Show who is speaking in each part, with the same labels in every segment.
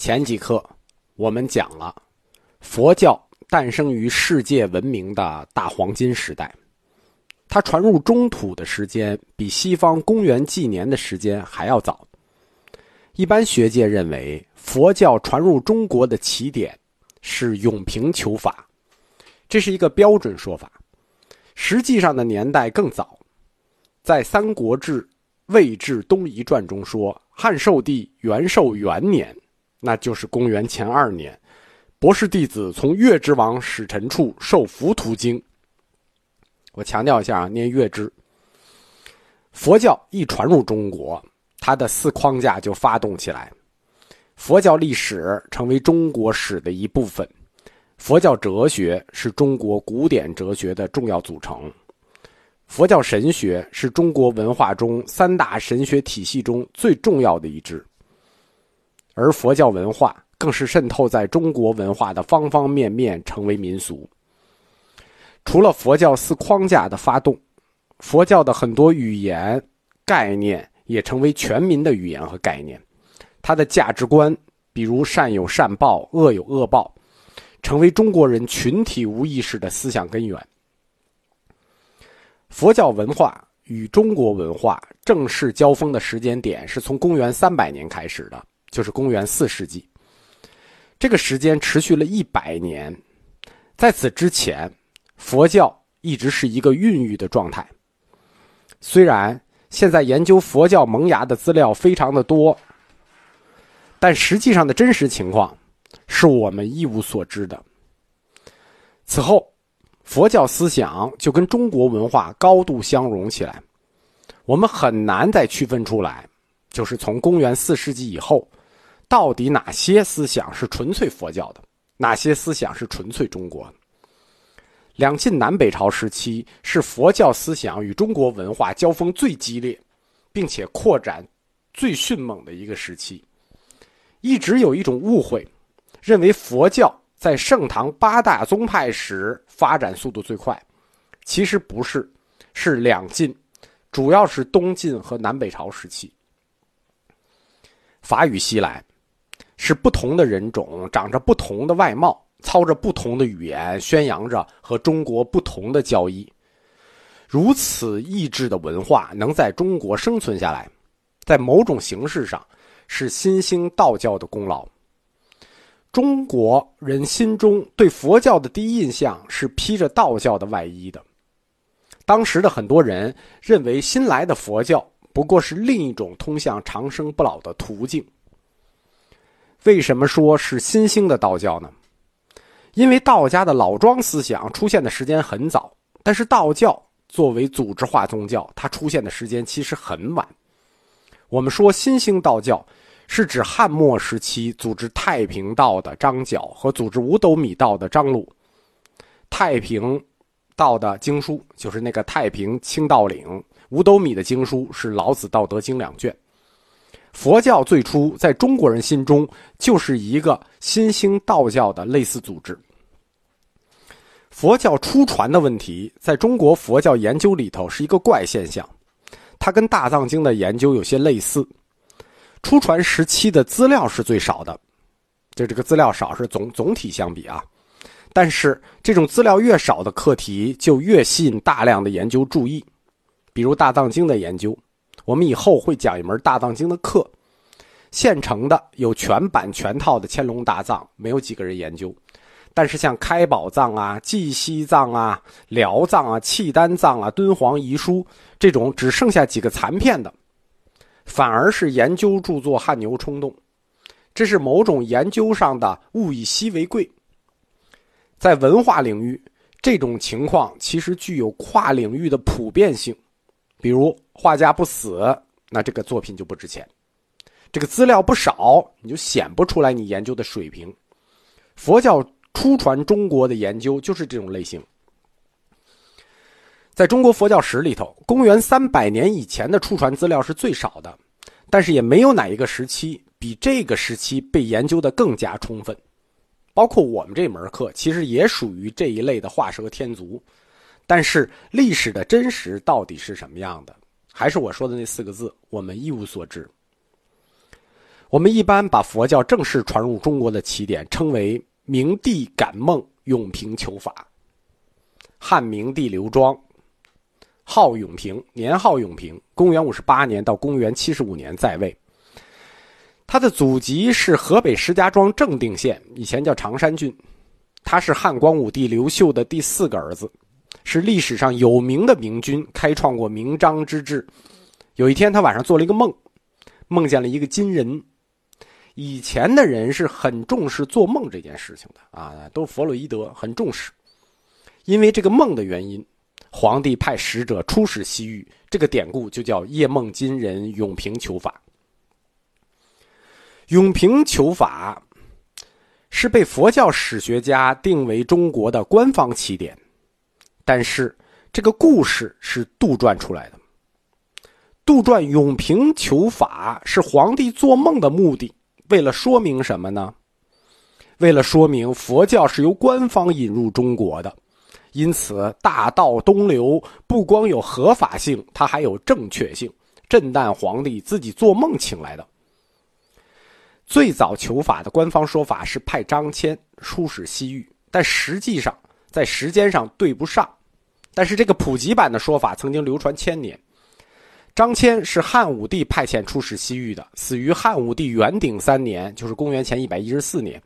Speaker 1: 前几课我们讲了，佛教诞生于世界文明的大黄金时代，它传入中土的时间比西方公元纪年的时间还要早。一般学界认为，佛教传入中国的起点是永平求法，这是一个标准说法。实际上的年代更早，在《三国志·魏志东夷传》中说，汉寿帝元寿元年。那就是公元前二年，博士弟子从月之王使臣处受《浮屠经》。我强调一下啊，念月之。佛教一传入中国，它的四框架就发动起来，佛教历史成为中国史的一部分，佛教哲学是中国古典哲学的重要组成，佛教神学是中国文化中三大神学体系中最重要的一支。而佛教文化更是渗透在中国文化的方方面面，成为民俗。除了佛教四框架的发动，佛教的很多语言概念也成为全民的语言和概念。它的价值观，比如善有善报，恶有恶报，成为中国人群体无意识的思想根源。佛教文化与中国文化正式交锋的时间点是从公元三百年开始的。就是公元四世纪，这个时间持续了一百年。在此之前，佛教一直是一个孕育的状态。虽然现在研究佛教萌芽的资料非常的多，但实际上的真实情况是我们一无所知的。此后，佛教思想就跟中国文化高度相融起来，我们很难再区分出来，就是从公元四世纪以后。到底哪些思想是纯粹佛教的，哪些思想是纯粹中国的？两晋南北朝时期是佛教思想与中国文化交锋最激烈，并且扩展最迅猛的一个时期。一直有一种误会，认为佛教在盛唐八大宗派时发展速度最快，其实不是，是两晋，主要是东晋和南北朝时期。法语西来。是不同的人种，长着不同的外貌，操着不同的语言，宣扬着和中国不同的教义。如此异质的文化能在中国生存下来，在某种形式上是新兴道教的功劳。中国人心中对佛教的第一印象是披着道教的外衣的。当时的很多人认为，新来的佛教不过是另一种通向长生不老的途径。为什么说是新兴的道教呢？因为道家的老庄思想出现的时间很早，但是道教作为组织化宗教，它出现的时间其实很晚。我们说新兴道教，是指汉末时期组织太平道的张角和组织五斗米道的张鲁。太平道的经书就是那个《太平清道领》，五斗米的经书是《老子道德经》两卷。佛教最初在中国人心中就是一个新兴道教的类似组织。佛教初传的问题，在中国佛教研究里头是一个怪现象，它跟大藏经的研究有些类似。初传时期的资料是最少的，就这个资料少是总总体相比啊，但是这种资料越少的课题就越吸引大量的研究注意，比如大藏经的研究。我们以后会讲一门大藏经的课，现成的有全版全套的乾隆大藏，没有几个人研究。但是像开宝藏啊、寂西藏啊、辽藏啊、契丹藏啊、敦煌遗书这种只剩下几个残片的，反而是研究著作汗牛充栋。这是某种研究上的物以稀为贵。在文化领域，这种情况其实具有跨领域的普遍性。比如画家不死，那这个作品就不值钱；这个资料不少，你就显不出来你研究的水平。佛教初传中国的研究就是这种类型。在中国佛教史里头，公元三百年以前的初传资料是最少的，但是也没有哪一个时期比这个时期被研究的更加充分。包括我们这门课，其实也属于这一类的画蛇添足。但是历史的真实到底是什么样的？还是我说的那四个字，我们一无所知。我们一般把佛教正式传入中国的起点称为明帝感梦永平求法。汉明帝刘庄，号永平，年号永平，公元五十八年到公元七十五年在位。他的祖籍是河北石家庄正定县，以前叫常山郡。他是汉光武帝刘秀的第四个儿子，是历史上有名的明君，开创过明章之治。有一天，他晚上做了一个梦，梦见了一个金人。以前的人是很重视做梦这件事情的啊，都弗洛伊德很重视。因为这个梦的原因，皇帝派使者出使西域，这个典故就叫夜梦金人永平求法。永平求法是被佛教史学家定为中国的官方起点，但是这个故事是杜撰出来的。杜撰永平求法是皇帝做梦的目的，为了说明什么呢？为了说明佛教是由官方引入中国的。因此，大道东流不光有合法性，它还有正确性。震旦皇帝自己做梦请来的。最早求法的官方说法是派张骞出使西域，但实际上在时间上对不上。但是这个普及版的说法曾经流传千年。张骞是汉武帝派遣出使西域的，死于汉武帝元鼎三年，就是公元前一百一十四年。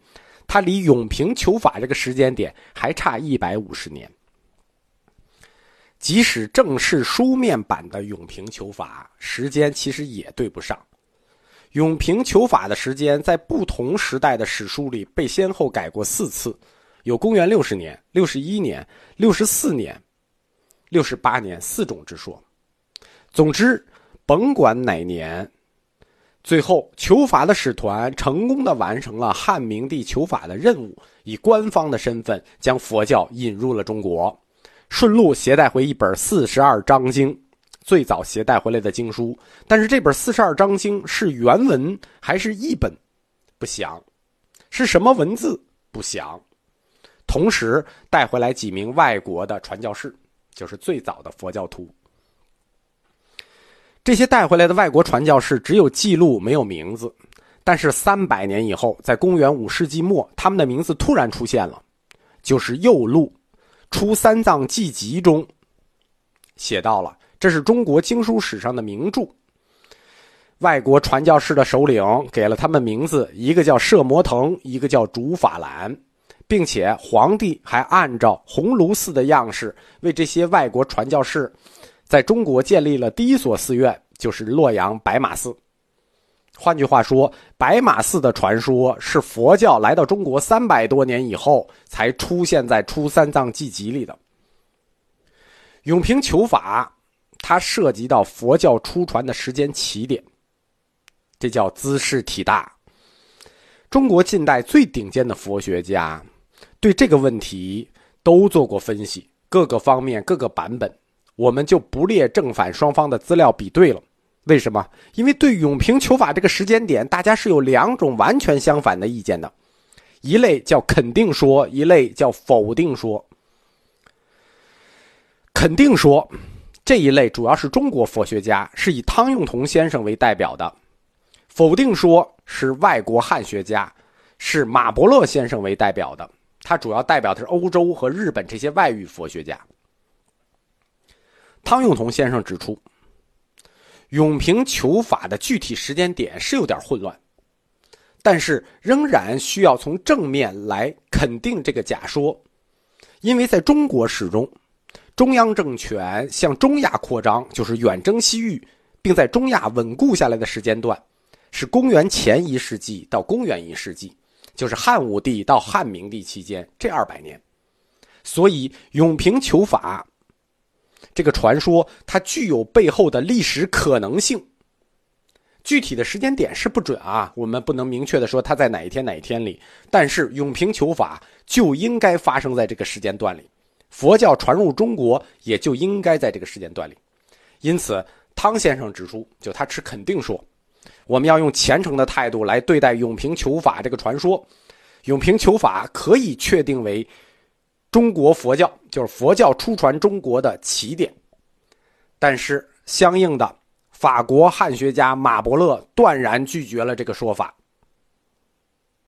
Speaker 1: 他离永平求法这个时间点还差一百五十年。即使正式书面版的永平求法时间其实也对不上。永平求法的时间在不同时代的史书里被先后改过四次，有公元六十年、六十一年、六十四年、六十八年四种之说。总之，甭管哪年。最后，求法的使团成功的完成了汉明帝求法的任务，以官方的身份将佛教引入了中国，顺路携带回一本四十二章经，最早携带回来的经书。但是这本四十二章经是原文还是译本，不详；是什么文字，不详。同时带回来几名外国的传教士，就是最早的佛教徒。这些带回来的外国传教士只有记录没有名字，但是三百年以后，在公元五世纪末，他们的名字突然出现了，就是右路，《出三藏记集》中写到了，这是中国经书史上的名著。外国传教士的首领给了他们名字，一个叫摄摩腾，一个叫竺法兰，并且皇帝还按照鸿胪寺的样式为这些外国传教士。在中国建立了第一所寺院，就是洛阳白马寺。换句话说，白马寺的传说是佛教来到中国三百多年以后才出现在《初三藏记集》里的。永平求法，它涉及到佛教出传的时间起点，这叫姿势体大。中国近代最顶尖的佛学家对这个问题都做过分析，各个方面、各个版本。我们就不列正反双方的资料比对了，为什么？因为对永平求法这个时间点，大家是有两种完全相反的意见的，一类叫肯定说，一类叫否定说。肯定说这一类主要是中国佛学家，是以汤用彤先生为代表的；否定说是外国汉学家，是马伯乐先生为代表的，它主要代表的是欧洲和日本这些外域佛学家。汤用彤先生指出，永平求法的具体时间点是有点混乱，但是仍然需要从正面来肯定这个假说，因为在中国史中，中央政权向中亚扩张，就是远征西域，并在中亚稳固下来的时间段，是公元前一世纪到公元一世纪，就是汉武帝到汉明帝期间这二百年，所以永平求法。这个传说它具有背后的历史可能性，具体的时间点是不准啊，我们不能明确的说它在哪一天哪一天里。但是永平求法就应该发生在这个时间段里，佛教传入中国也就应该在这个时间段里。因此，汤先生指出，就他持肯定说，我们要用虔诚的态度来对待永平求法这个传说，永平求法可以确定为。中国佛教就是佛教出传中国的起点，但是相应的法国汉学家马伯乐断然拒绝了这个说法。